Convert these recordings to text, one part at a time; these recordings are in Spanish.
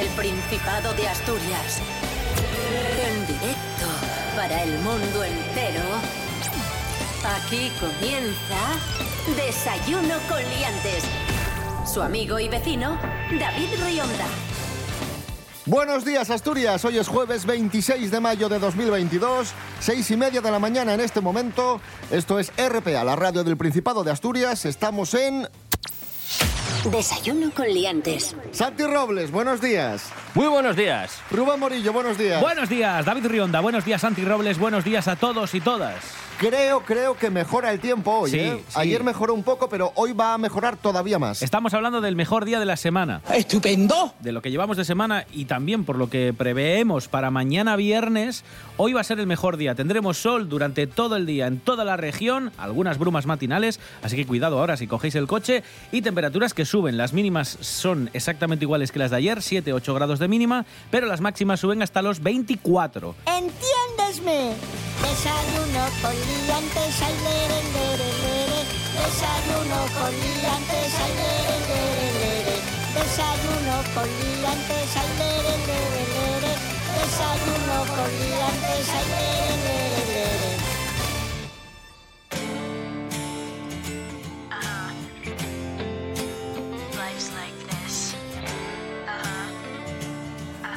el Principado de Asturias. En directo para el mundo entero. Aquí comienza Desayuno con Liantes. Su amigo y vecino, David Rionda. Buenos días, Asturias. Hoy es jueves 26 de mayo de 2022, seis y media de la mañana en este momento. Esto es RPA, la radio del Principado de Asturias. Estamos en Desayuno con Liantes. Santi Robles. Buenos días. Muy buenos días. Rubén Morillo. Buenos días. Buenos días, David Rionda. Buenos días, Santi Robles. Buenos días a todos y todas. Creo, creo que mejora el tiempo hoy. Sí, ¿eh? sí. Ayer mejoró un poco, pero hoy va a mejorar todavía más. Estamos hablando del mejor día de la semana, ¡Estupendo! de lo que llevamos de semana y también por lo que preveemos para mañana viernes. Hoy va a ser el mejor día. Tendremos sol durante todo el día en toda la región, algunas brumas matinales, así que cuidado ahora si cogéis el coche y temperaturas que suben. Las mínimas son exactamente iguales que las de ayer, 7-8 grados de mínima, pero las máximas suben hasta los 24. Entiéndesme. Desayuno con liantes, ay, lere, lere, lere. Desayuno con liantes, ay, lere, lere, lere. Desayuno con liantes, ay, lere, lere, lere. Desayuno con liantes, ay, lere, lere,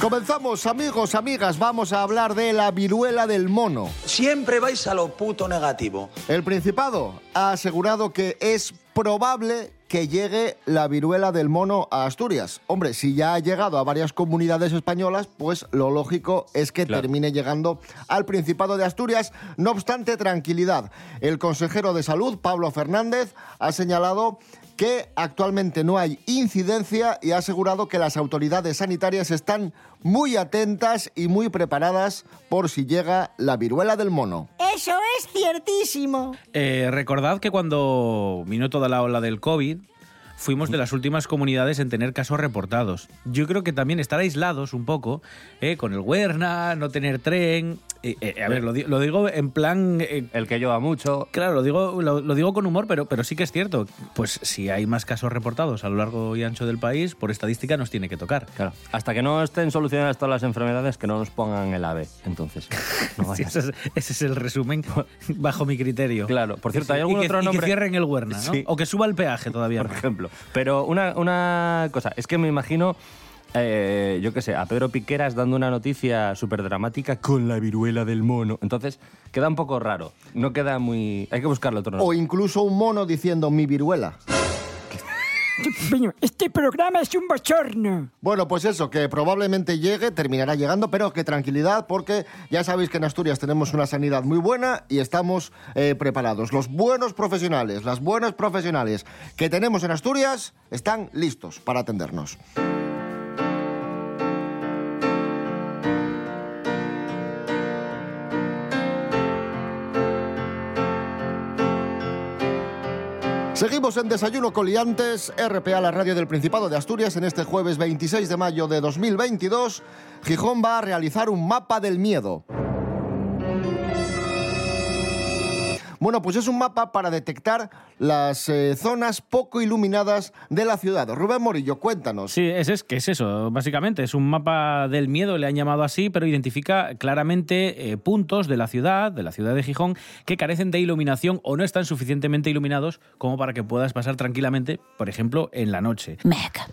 Comenzamos, amigos, amigas. Vamos a hablar de la viruela del mono. Siempre vais a lo puto negativo. El Principado ha asegurado que es probable que llegue la viruela del mono a Asturias. Hombre, si ya ha llegado a varias comunidades españolas, pues lo lógico es que Claro. termine llegando al Principado de Asturias. No obstante, tranquilidad. El consejero de Salud, Pablo Fernández, ha señalado que actualmente no hay incidencia y ha asegurado que las autoridades sanitarias están muy atentas y muy preparadas por si llega la viruela del mono. Eso es ciertísimo. Eh, recordad que cuando vino toda la ola del COVID, fuimos de las últimas comunidades en tener casos reportados. Yo creo que también estar aislados un poco, eh, con el Huerna, no tener tren. Eh, eh, a ver, lo, di- lo digo en plan. eh, El que lleva mucho. Claro, lo digo, lo, lo digo con humor, pero, pero sí que es cierto. Pues si hay más casos reportados a lo largo y ancho del país, por estadística nos tiene que tocar. Claro. Hasta que no estén solucionadas todas las enfermedades, que no nos pongan el ave. Entonces. No Sí, ese, es, ese es el resumen bajo mi criterio. Claro. Por cierto, ¿hay Y algún que- otro y nombre? que cierren el Huerna, ¿no? Sí. O que suba el peaje todavía. Por ejemplo. Pero una, una cosa, es que me imagino. Eh, yo qué sé, a Pedro Piqueras dando una noticia súper dramática con la viruela del mono. Entonces, queda un poco raro. No queda muy. Hay que buscarle otro O nombre. incluso un mono diciendo mi viruela. Este programa es un bochorno. Bueno, pues eso, que probablemente llegue, terminará llegando, pero que tranquilidad, porque ya sabéis que en Asturias tenemos una sanidad muy buena y estamos eh, preparados. Los buenos profesionales, las buenas profesionales que tenemos en Asturias están listos para atendernos. Seguimos en Desayuno Coliantes, RPA, la radio del Principado de Asturias, en este jueves 26 de mayo de 2022. Gijón va a realizar un mapa del miedo. Bueno, pues es un mapa para detectar las eh, zonas poco iluminadas de la ciudad. Rubén Morillo, cuéntanos. Sí, es, es que es eso, básicamente. Es un mapa del miedo, le han llamado así, pero identifica claramente eh, puntos de la ciudad, de la ciudad de Gijón, que carecen de iluminación o no están suficientemente iluminados como para que puedas pasar tranquilamente, por ejemplo, en la noche.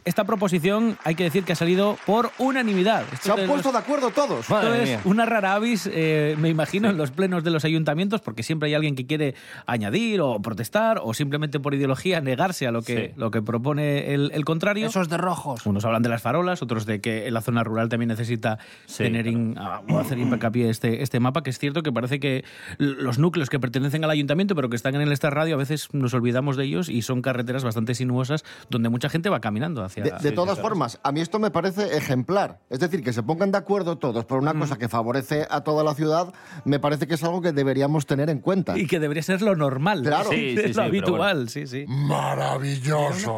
Esta proposición hay que decir que ha salido por unanimidad. Esto Se han puesto los- de acuerdo todos. Esto Madre es mía. una rara avis, eh, me imagino, en los plenos de los ayuntamientos, porque siempre hay alguien que quiere añadir o protestar o simplemente por ideología negarse a lo que, Sí. lo que propone el, el contrario. Esos de rojos. Unos hablan de las farolas, otros de que la zona rural también necesita Sí, tener in- a- o hacer hincapié este, este mapa, que es cierto que parece que los núcleos que pertenecen al ayuntamiento, pero que están en el Star Radio, a veces nos olvidamos de ellos y son carreteras bastante sinuosas donde mucha gente va caminando hacia... De, de todas formas, a mí esto me parece ejemplar. Es decir, que se pongan de acuerdo todos por una cosa que favorece a toda la ciudad, me parece que es algo que deberíamos tener en cuenta. Y que debería ser lo normal. Claro. Sí, es sí, lo sí, habitual, bueno. sí, sí. Maravilloso.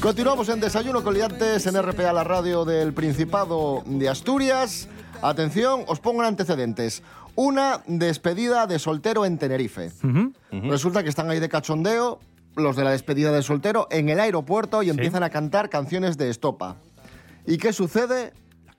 Continuamos en Desayuno Coliantes en RPA, la radio del Principado de Asturias. Atención, os pongo en antecedentes. Una despedida de soltero en Tenerife. Resulta que están ahí de cachondeo los de la despedida de soltero, en el aeropuerto y empiezan a cantar canciones de Estopa. ¿Y qué sucede?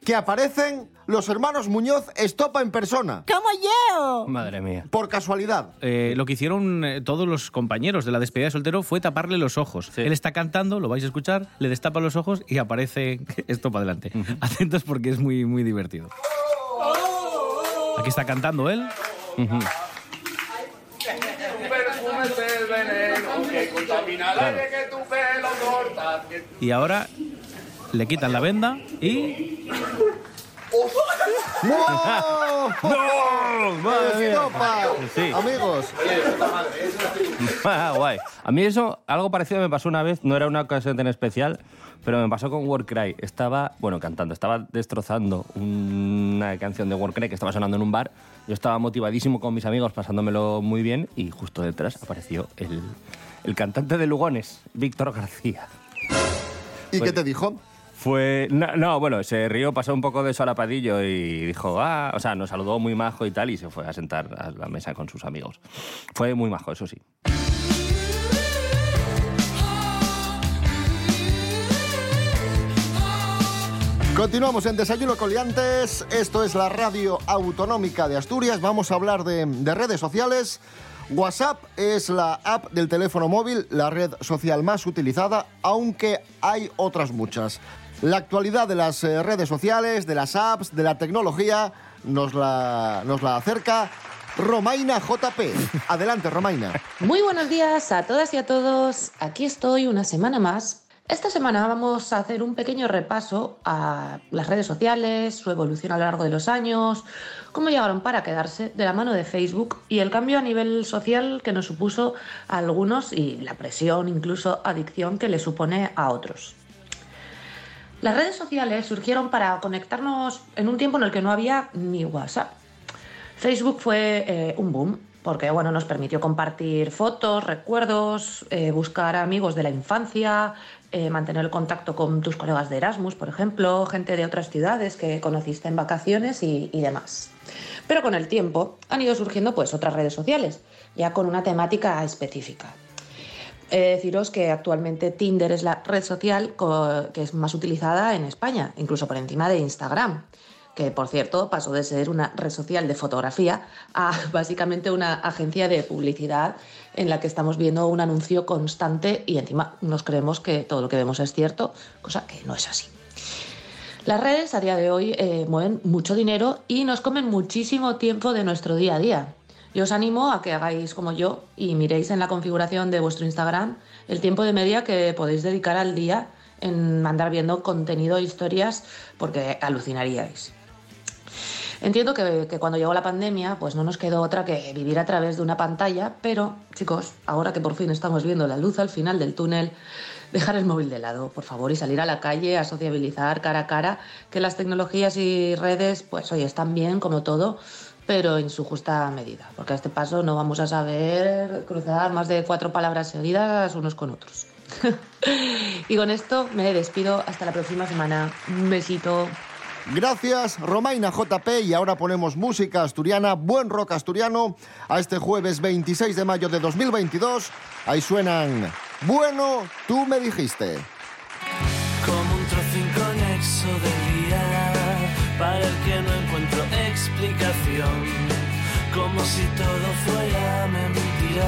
Que aparecen los hermanos Muñoz Estopa en persona, ¡Como yo! Madre mía. por casualidad. Eh, lo que hicieron eh, todos los compañeros de la despedida de soltero fue taparle los ojos. Sí. Él está cantando, lo vais a escuchar, le destapa los ojos y aparece esto para adelante. Atentos porque es muy, muy divertido. Aquí está cantando él. Y ahora le quitan la venda y ¡Wow! ¡No! ¡Madre mía! Estopa! Sí. Amigos, Ah, Guay. A mí eso, algo parecido me pasó una vez, no era una ocasión tan especial, pero me pasó con Warcry. Estaba, bueno, cantando, estaba destrozando una canción de Warcry que estaba sonando en un bar. Yo estaba motivadísimo con mis amigos, pasándomelo muy bien, y justo detrás apareció el, el cantante de Lugones, Víctor García. ¿y qué te dijo? Fue. No, no, bueno, se rió, pasó un poco de solapadillo y dijo, ah, o sea, nos saludó muy majo y tal, y se fue a sentar a la mesa con sus amigos. Fue muy majo, eso sí. Continuamos en Desayuno Coliantes. Esto es la radio autonómica de Asturias. Vamos a hablar de, de redes sociales. WhatsApp es la app del teléfono móvil, la red social más utilizada, aunque hay otras muchas. La actualidad de las eh, redes sociales, de las apps, de la tecnología, nos la, nos la acerca Romaina JP. Adelante, Romaina. Muy buenos días a todas y a todos. Aquí estoy una semana más. Esta semana vamos a hacer un pequeño repaso a las redes sociales, su evolución a lo largo de los años, cómo llegaron para quedarse de la mano de Facebook y el cambio a nivel social que nos supuso a algunos y la presión, incluso adicción que le supone a otros. Las redes sociales surgieron para conectarnos en un tiempo en el que no había ni WhatsApp. Facebook fue eh, un boom porque bueno, nos permitió compartir fotos, recuerdos, eh, buscar amigos de la infancia, eh, mantener el contacto con tus colegas de Erasmus, por ejemplo, gente de otras ciudades que conociste en vacaciones y, y demás. Pero con el tiempo han ido surgiendo pues otras redes sociales, ya con una temática específica. De deciros que actualmente Tinder es la red social que es más utilizada en España, incluso por encima de Instagram, que por cierto pasó de ser una red social de fotografía a básicamente una agencia de publicidad en la que estamos viendo un anuncio constante y encima nos creemos que todo lo que vemos es cierto, cosa que no es así. Las redes a día de hoy eh, mueven mucho dinero y nos comen muchísimo tiempo de nuestro día a día. Yo os animo a que hagáis como yo y miréis en la configuración de vuestro Instagram el tiempo de media que podéis dedicar al día en andar viendo contenido e historias porque alucinaríais. Entiendo que, cuando llegó la pandemia, pues no nos quedó otra que vivir a través de una pantalla, pero chicos, ahora que por fin estamos viendo la luz al final del túnel, dejar el móvil de lado, por favor, y salir a la calle a sociabilizar cara a cara, que las tecnologías y redes, pues oye, están bien como todo, pero en su justa medida, porque a este paso no vamos a saber cruzar más de cuatro palabras seguidas unos con otros. y con esto me despido hasta la próxima semana. Un besito. Gracias, Romaina JP. Y ahora ponemos música asturiana, buen rock asturiano, a este jueves 26 de mayo de 2022. Ahí suenan Bueno, tú me dijiste. Como un trozo inconexo Como si todo fuera mentira,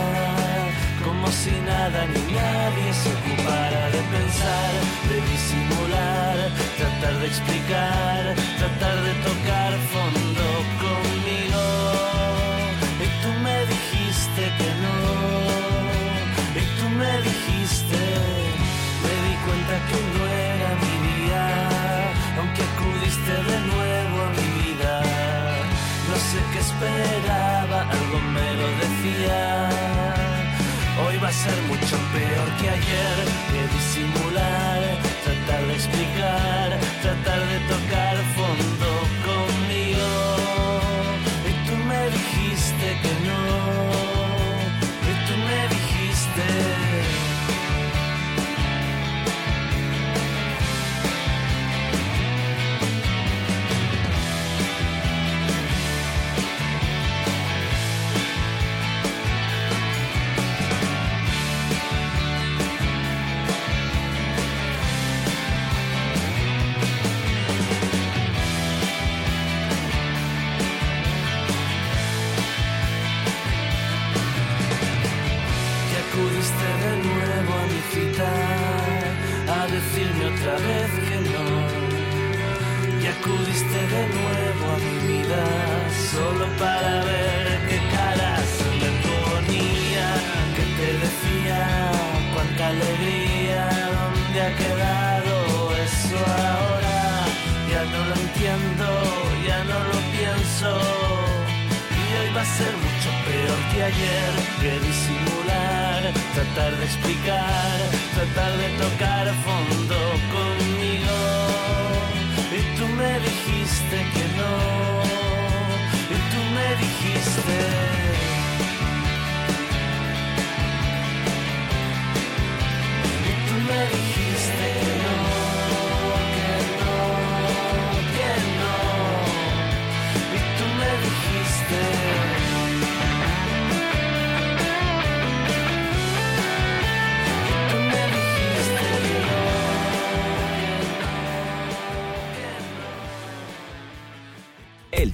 como si nada ni nadie se ocupara de pensar, de disimular, tratar de explicar, tratar de tocar fondo otra vez que no. Y acudiste de nuevo a mi vida solo para ver qué cara se me ponía, que te decía cuánta alegría, dónde ha quedado eso ahora. Ya no lo entiendo, ya no lo pienso. Y hoy va a ser mucho peor que ayer, que disimular, tratar de explicar, tratar de tocar fondo conmigo. Y tú me dijiste que no, y tú me dijiste.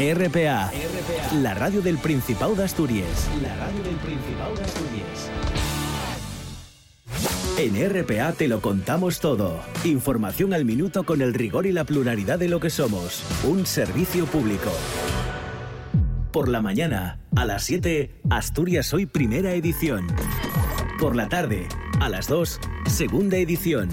RPA. La radio del Principado de Asturias. La radio del Principado de Asturias. En RPA te lo contamos todo. Información al minuto con el rigor y la pluralidad de lo que somos. Un servicio público. Por la mañana, a las 7, Asturias Hoy Primera Edición. Por la tarde, a las 2, Segunda Edición.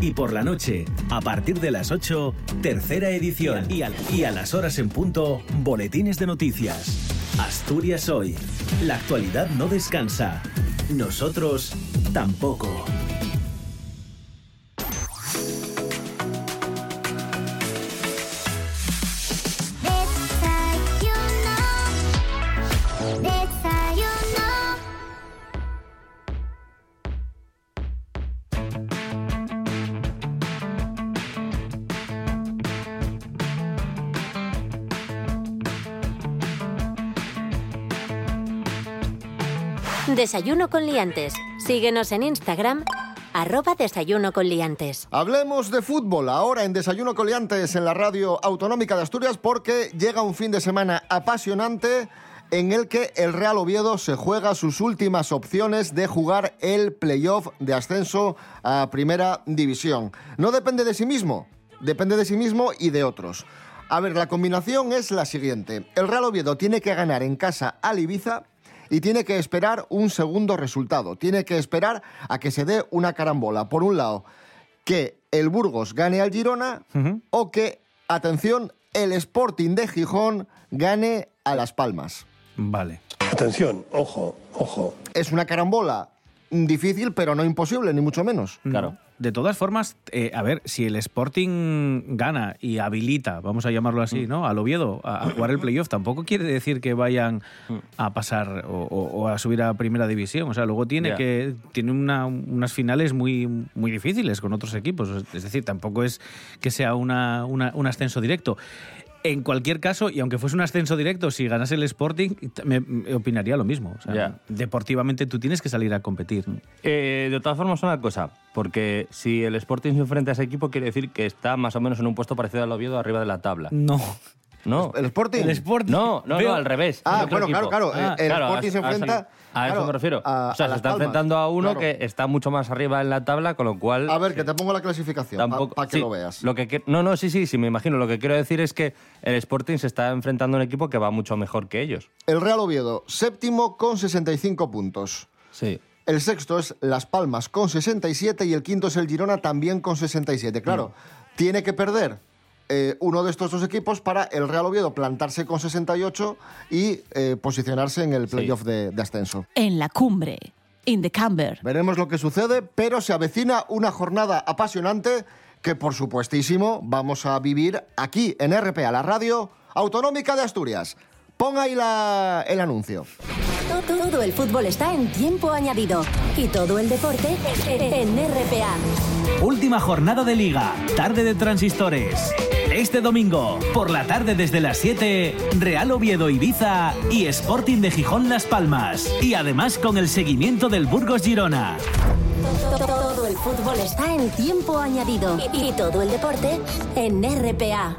Y por la noche, a partir de las 8, tercera edición. Y a, las horas en punto, boletines de noticias. Asturias hoy. La actualidad no descansa. Nosotros tampoco. Desayuno con liantes. Síguenos en Instagram, arroba desayuno con liantes. Hablemos de fútbol ahora en Desayuno Coliantes en la radio autonómica de Asturias porque llega un fin de semana apasionante en el que el Real Oviedo se juega sus últimas opciones de jugar el playoff de ascenso a Primera División. No depende de sí mismo, depende de sí mismo y de otros. A ver, la combinación es la siguiente. El Real Oviedo tiene que ganar en casa al Ibiza y tiene que esperar un segundo resultado. Tiene que esperar a que se dé una carambola. Por un lado, que el Burgos gane al Girona o que, atención, el Sporting de Gijón gane a Las Palmas. Vale. Atención, ojo, ojo. Es una carambola difícil, pero no imposible, ni mucho menos. Claro. De todas formas, eh, a ver, si el Sporting gana y habilita, vamos a llamarlo así, ¿no? Al Oviedo a, a jugar el playoff, tampoco quiere decir que vayan a pasar o, o- o a subir a primera división. O sea, luego tiene que tiene una- unas finales muy, muy difíciles con otros equipos. Es decir, tampoco es que sea una, una- un ascenso directo. En cualquier caso, y aunque fuese un ascenso directo, si ganase el Sporting, me, me opinaría lo mismo. O sea, deportivamente tú tienes que salir a competir. Eh, de todas formas, una cosa, porque si el Sporting se enfrenta a ese equipo, quiere decir que está más o menos en un puesto parecido al Oviedo arriba de la tabla. No. ¿No? ¿El Sporting? El Sporting. No, no, Veo- no, al revés. Ah, bueno, claro, equipo. claro. Ah, el claro, Sporting se a- a- enfrenta. A, eso claro, me refiero. a- o sea, se está enfrentando a uno Claro. que está mucho más arriba en la tabla, con lo cual. A ver, que te pongo la clasificación Tampoco, para que sí, lo veas. Lo que, que- no, no, sí, sí, sí, me imagino. Lo que quiero decir es que el Sporting se está enfrentando a un equipo que va mucho mejor que ellos. El Real Oviedo, séptimo con 65 puntos. Sí. El sexto es Las Palmas con 67 y el quinto es el Girona también con 67. Claro, Mm. tiene que perder eh, uno de estos dos equipos para el Real Oviedo plantarse con 68 y eh, posicionarse en el playoff de, de ascenso. En la cumbre, in the camber. Veremos lo que sucede, pero se avecina una jornada apasionante que por supuestísimo vamos a vivir aquí en RPA, la radio autonómica de Asturias. Pon ahí la- el anuncio. Todo el fútbol está en tiempo añadido y todo el deporte en RPA. Última jornada de liga, tarde de transistores. Este domingo, por la tarde desde las 7, Real Oviedo Ibiza y Sporting de Gijón Las Palmas. Y además con el seguimiento del Burgos Girona. Todo el fútbol está en tiempo añadido y todo el deporte en RPA.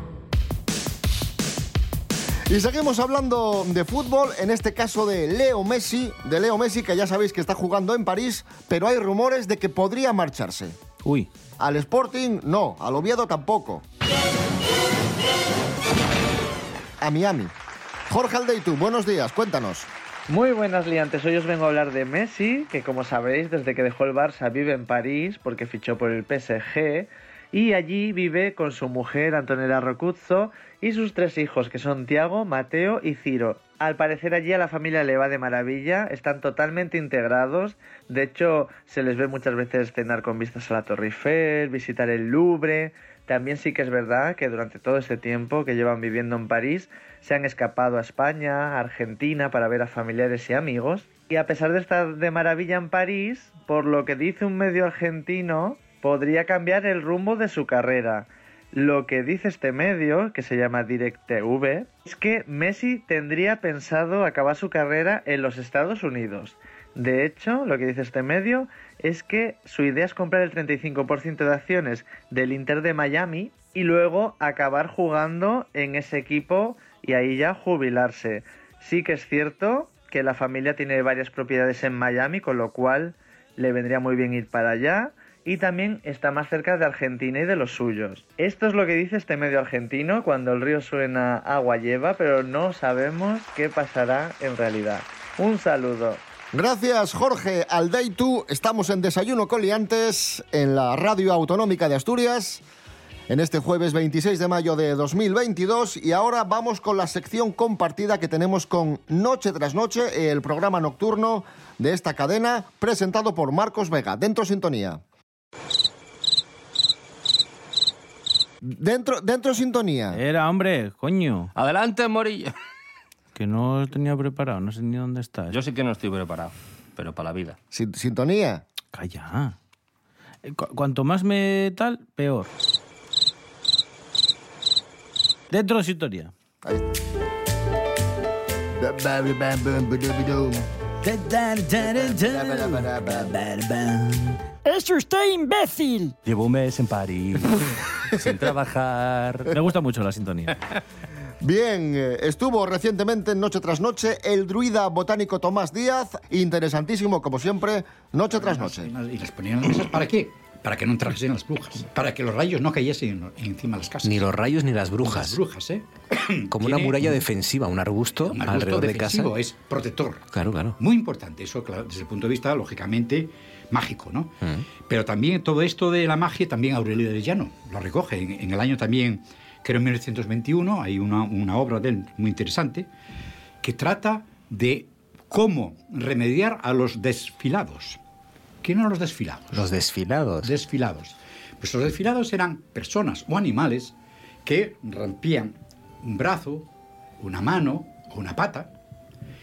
Y seguimos hablando de fútbol, en este caso de Leo Messi, de Leo Messi que ya sabéis que está jugando en París, pero hay rumores de que podría marcharse. Uy. Al Sporting no, al Oviedo tampoco. A Miami. Jorge Aldeitu, buenos días, cuéntanos. Muy buenas liantes, hoy os vengo a hablar de Messi, que como sabréis desde que dejó el Barça vive en París porque fichó por el PSG y allí vive con su mujer Antonella Rocuzzo y sus tres hijos que son Tiago, Mateo y Ciro. Al parecer allí a la familia le va de maravilla, están totalmente integrados, de hecho se les ve muchas veces cenar con vistas a la Torre Eiffel, visitar el Louvre, también sí que es verdad que durante todo este tiempo que llevan viviendo en París se han escapado a España, a Argentina para ver a familiares y amigos. Y a pesar de estar de maravilla en París, por lo que dice un medio argentino, podría cambiar el rumbo de su carrera. Lo que dice este medio, que se llama DirecTV, es que Messi tendría pensado acabar su carrera en los Estados Unidos. De hecho, lo que dice este medio es que su idea es comprar el 35% de acciones del Inter de Miami y luego acabar jugando en ese equipo y ahí ya jubilarse. Sí que es cierto que la familia tiene varias propiedades en Miami, con lo cual le vendría muy bien ir para allá y también está más cerca de Argentina y de los suyos. Esto es lo que dice este medio argentino, cuando el río suena agua lleva, pero no sabemos qué pasará en realidad. Un saludo. Gracias, Jorge Aldeitu. Estamos en Desayuno Coliantes en la Radio Autonómica de Asturias en este jueves 26 de mayo de 2022 y ahora vamos con la sección compartida que tenemos con Noche tras Noche, el programa nocturno de esta cadena presentado por Marcos Vega. Dentro sintonía. Dentro, dentro sintonía. Era, hombre, coño. Adelante, Morillo. Que no lo tenía preparado, no sé ni dónde estás. Yo sí que no estoy preparado, pero para la vida. Sin- sintonía. Calla. Eh, cu- cuanto más me tal, peor. Dentro de sintonía. ¡Es usted imbécil! Llevo un mes en París, sin trabajar. Me gusta mucho la sintonía. Bien, eh, estuvo recientemente en Noche tras Noche el druida botánico Tomás Díaz, interesantísimo como siempre, Noche tras Noche. Y las ponían las mesas. ¿Para qué? Para que no entrasen las brujas. Para que los rayos no cayesen encima de las casas. Ni los rayos ni las brujas. Las brujas, ¿eh? Como una muralla defensiva, un arbusto, Un arbusto alrededor de casa. es protector. Claro, claro. Muy importante, eso claro, desde el punto de vista, lógicamente, mágico, ¿no? Mm. Pero también todo esto de la magia, también Aurelio de Llano lo recoge. En, en el año también, creo en 1921, hay una, una obra de él muy interesante que trata de cómo remediar a los desfilados. ¿Quién eran los desfilados? Los desfilados. Desfilados. Pues los desfilados eran personas o animales que rompían un brazo, una mano o una pata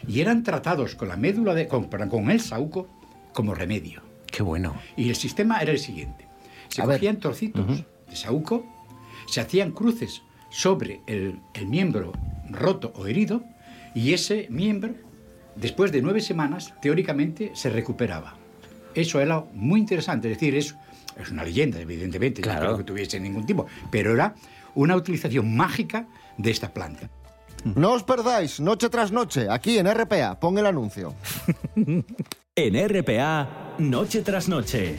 y eran tratados con la médula de con, con el saúco como remedio. Qué bueno. Y el sistema era el siguiente. Se A ver. cogían trocitos de saúco, se hacían cruces sobre el, el miembro roto o herido y ese miembro, después de nueve semanas, teóricamente se recuperaba. Eso era muy interesante, es decir, es, es una leyenda, evidentemente, no creo que tuviese ningún tipo, pero era una utilización mágica de esta planta. No os perdáis, Noche tras Noche, aquí en RPA, pon el anuncio. En RPA, Noche tras Noche.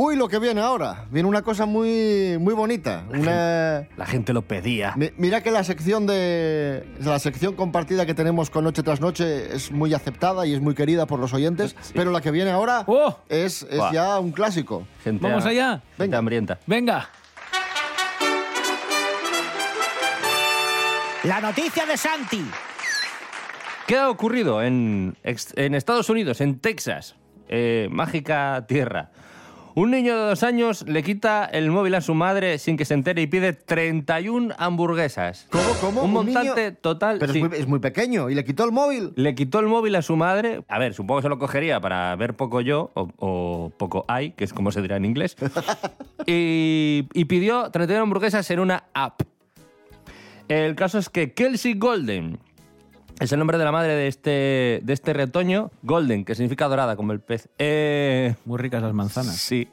Uy, lo que viene ahora. Viene una cosa muy, muy bonita. Una... La gente lo pedía. Mi- Mira que la sección de la sección compartida que tenemos con Noche tras Noche es muy aceptada y es muy querida por los oyentes, pero la que viene ahora es, es Buah. ya un clásico. Gente Vamos a- allá. Gente hambrienta. Venga. La noticia de Santi. ¿Qué ha ocurrido en, en Estados Unidos, en Texas? Eh, mágica tierra. Un niño de dos años le quita el móvil a su madre sin que se entere y pide 31 hamburguesas. ¿Cómo, cómo? Un ¿Un niño? montante total. Pero sí. es, muy, es muy pequeño y le quitó el móvil. Le quitó el móvil a su madre. A ver, supongo que se lo cogería para ver poco yo, o, o poco hay, que es como se dirá en inglés. y, y pidió 31 hamburguesas en una app. El caso es que Kelsey Golden es el nombre de la madre de este, de este retoño. Golden, que significa dorada, como el pez. Eh, Muy ricas las manzanas. Sí.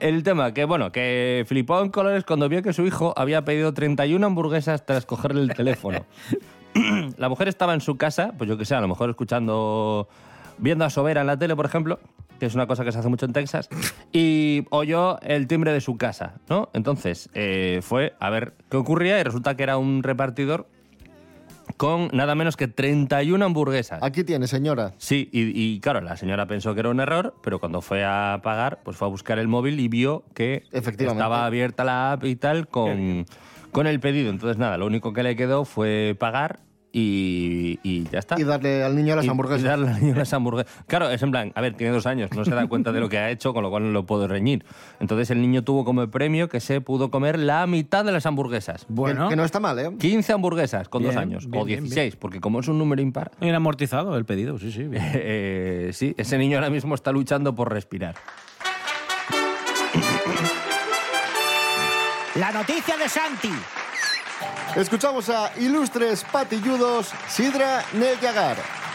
El tema, que bueno, que flipó en colores cuando vio que su hijo había pedido 31 hamburguesas tras cogerle el teléfono. la mujer estaba en su casa, pues yo que sé, a lo mejor escuchando, viendo a Sobera en la tele, por ejemplo, que es una cosa que se hace mucho en Texas, y oyó el timbre de su casa, ¿no? Entonces eh, fue a ver qué ocurría y resulta que era un repartidor con nada menos que 31 hamburguesas. Aquí tiene, señora. Sí, y, y, claro, la señora pensó que era un error, pero cuando fue a pagar, pues fue a buscar el móvil y vio que Efectivamente. estaba abierta la app y tal con, con el pedido. Entonces, nada, lo único que le quedó fue pagar y, y ya está. Y darle al niño las Y- hamburguesas. y darle al niño las hamburguesas. Claro, es en plan, a ver, tiene dos años, no se da cuenta de lo que ha hecho, con lo cual no lo puedo reñir. Entonces el niño tuvo como premio que se pudo comer la mitad de las hamburguesas. Bueno. Que, que no está mal, ¿eh? 15 hamburguesas con dos años, bien, o bien, 16, porque como es un número impar, Bien amortizado el pedido, sí, sí. bien. eh, sí, ese niño ahora mismo está luchando por respirar. La noticia de Santi. Escuchamos a ilustres patilludos Sidra Neyagar.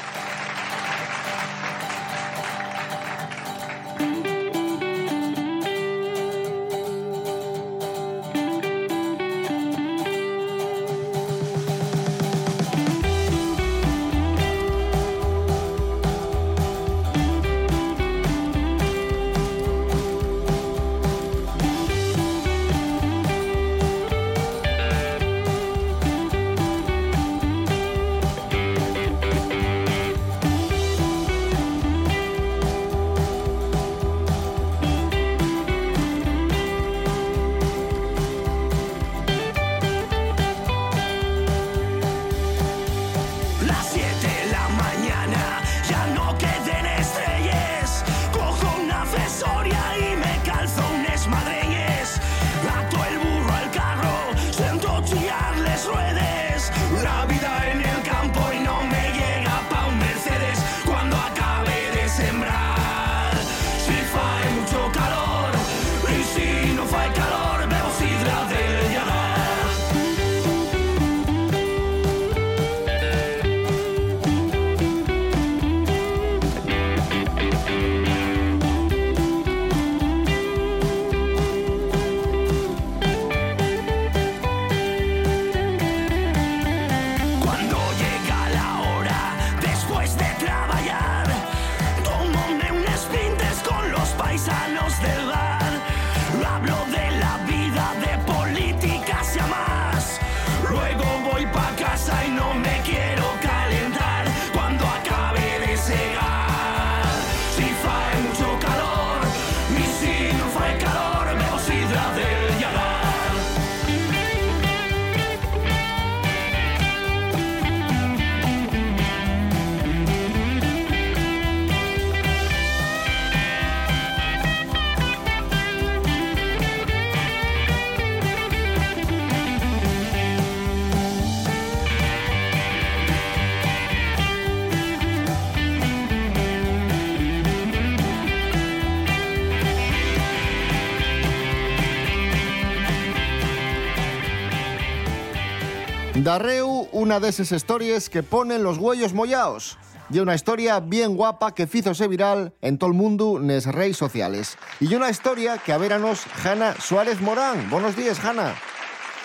Darreu, una de esas historias que ponen los huellos mollaos. Y una historia bien guapa que fízose viral en todo el mundo nes redes sociales. Y una historia que a veranos Hanna Suárez Morán. Buenos días, Hanna.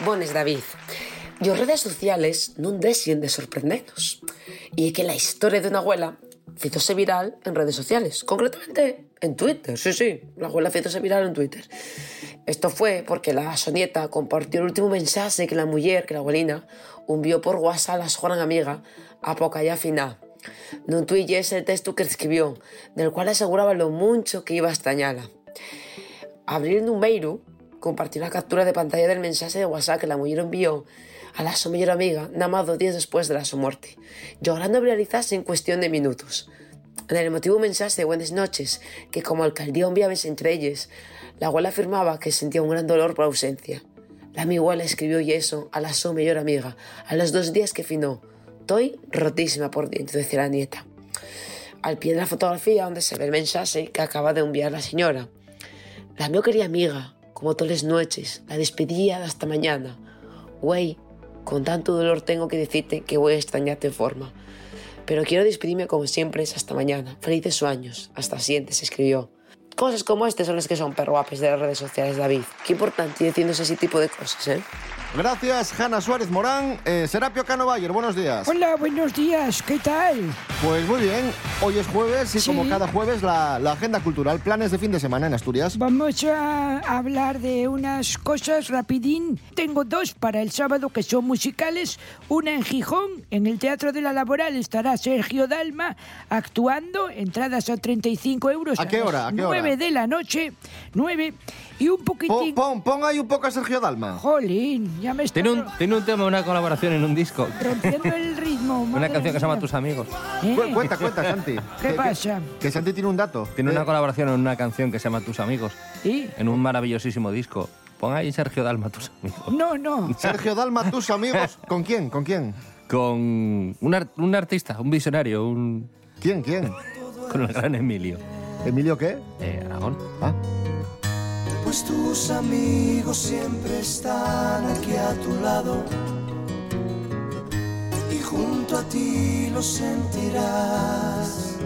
Bones, David. Y as redes sociales non deixen de sorprendernos. E é que la historia de unha abuela fitose viral en redes sociales, concretamente en Twitter. Sí, sí, la abuela fitose viral en Twitter. Esto fue porque la Sonieta compartió el último mensaje que la mujer, que la abuelina, envió por WhatsApp a su gran amiga a poca ya final. No tuit ese texto que escribió, del cual aseguraba lo mucho que iba a extrañarla. Abriendo un mail, compartió la captura de pantalla del mensaje de WhatsApp que la mujer envió a la su mejor amiga, nada dos días después de la su muerte, llorando realizarse en cuestión de minutos. En el emotivo mensaje de buenas noches, que como alcaldía enviabas entre ellos, la abuela afirmaba que sentía un gran dolor por ausencia. La mi abuela escribió y eso a la su mejor amiga, a los dos días que finó. Estoy rotísima por dentro, decía la nieta. Al pie de la fotografía donde se ve el mensaje que acaba de enviar la señora. La mi querida amiga, como todas las noches, la despedía hasta mañana. Güey, con tanto dolor tengo que decirte que voy a extrañarte en forma. Pero quiero despedirme como siempre es hasta mañana. Felices sueños. Hasta siempre se escribió. Cosas como estas son las que son perroapes de las redes sociales, David. Qué importante ir diciéndose ese tipo de cosas, ¿eh? Gracias, Hanna Suárez Morán. Eh, Serapio Cano Bayer, buenos días. Hola, buenos días, ¿qué tal? Pues muy bien, hoy es jueves y Sí. como cada jueves la, la agenda cultural, planes de fin de semana en Asturias. Vamos a hablar de unas cosas rapidín. Tengo dos para el sábado que son musicales. Una en Gijón, en el Teatro de la Laboral estará Sergio Dalma actuando, entradas a 35 euros. ¿A qué hora? ¿A qué hora? 9 de la noche, 9 y un poquitín... Pon, pon ahí un poco a Sergio Dalma. Jolín, ya me está Tiene un, tiene un tema, una colaboración en un disco. rompiendo el ritmo. Una canción que se llama. Tus Amigos. ¿Eh? Cu- Cuenta, cuenta, Santi. ¿Qué Que- pasa? Que, Santi tiene un dato. Tiene Eh, una colaboración en una canción que se llama Tus Amigos. ¿Y? En un maravillosísimo disco. Pon ahí Sergio Dalma, Tus Amigos. No, no. Sergio Dalma, tus amigos. ¿Con quién? ¿Con quién? Con un, ar- un artista, un visionario, un... ¿Quién? ¿Quién? Con el gran Emilio. ¿Emilio qué? Eh, Aragón. Ah. Pues tus amigos siempre están aquí a tu lado y junto a ti lo sentirás.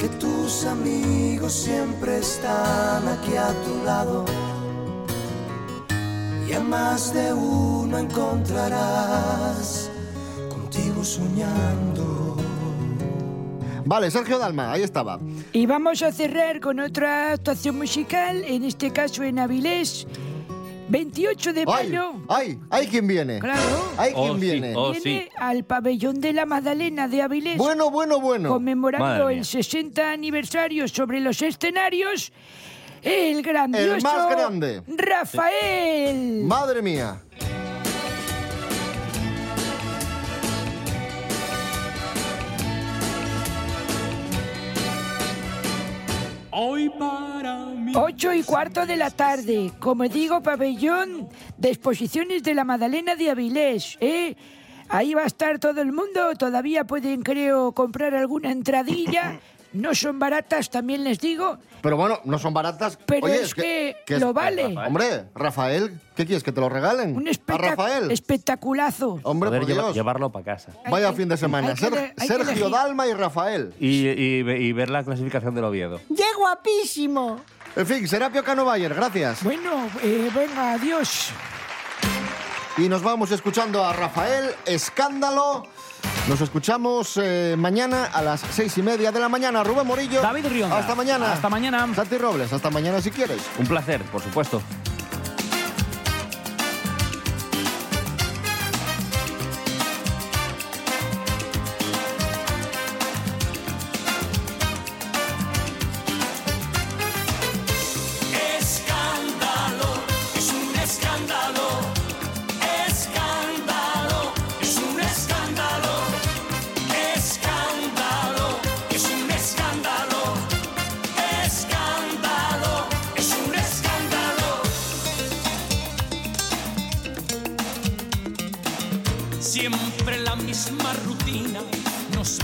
Que tus amigos siempre están aquí a tu lado y a más de uno encontrarás contigo soñando. Vale, Sergio Dalma, ahí estaba. Y vamos a cerrar con otra actuación musical, en este caso en Avilés. 28 de ¡Ay! mayo. ¡Ay! ¡Ay, quién viene! Claro. ¡Ay, quién Oh, sí, viene! oh. Viene al pabellón de la Magdalena de Avilés. Bueno, bueno, bueno. conmemorando el 60 aniversario sobre los escenarios. El grandioso El más grande. Rafael. Madre mía. Hoy para mí. 8 y cuarto de la tarde. Como digo, pabellón de exposiciones de la Madalena de Avilés. ¿eh? Ahí va a estar todo el mundo. Todavía pueden, creo, comprar alguna entradilla. No son baratas, también les digo. Pero bueno, no son baratas. Pero Oye, es que lo vale. Hombre, Rafael, ¿qué quieres? ¿Que te lo regalen? Un ¿A Rafael? espectaculazo. Hombre, Poder por lleva- Dios. llevarlo para casa. Vaya Hay que- fin de semana. que Ser- de- que Sergio. Dalma y Rafael. Y, y ve- y ver la clasificación del Oviedo. ¡Qué guapísimo! En fin, Serapio Cano Bayer, gracias. Bueno, eh, venga, adiós. Y nos vamos escuchando a Rafael Escándalo. Nos escuchamos eh, mañana a las seis y media de la mañana. Rubén Morillo. David Rionda. Hasta mañana. Hasta mañana. Santi Robles, hasta mañana si quieres. Un placer, por supuesto.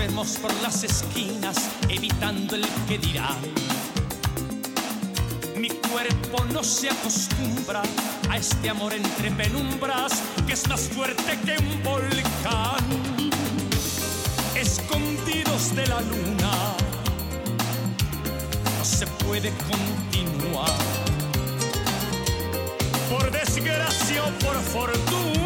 Vemos por las esquinas, evitando el que dirán. Mi cuerpo no se acostumbra a este amor entre penumbras que es más fuerte que un volcán. Escondidos de la luna, no se puede continuar. Por desgracia o por fortuna,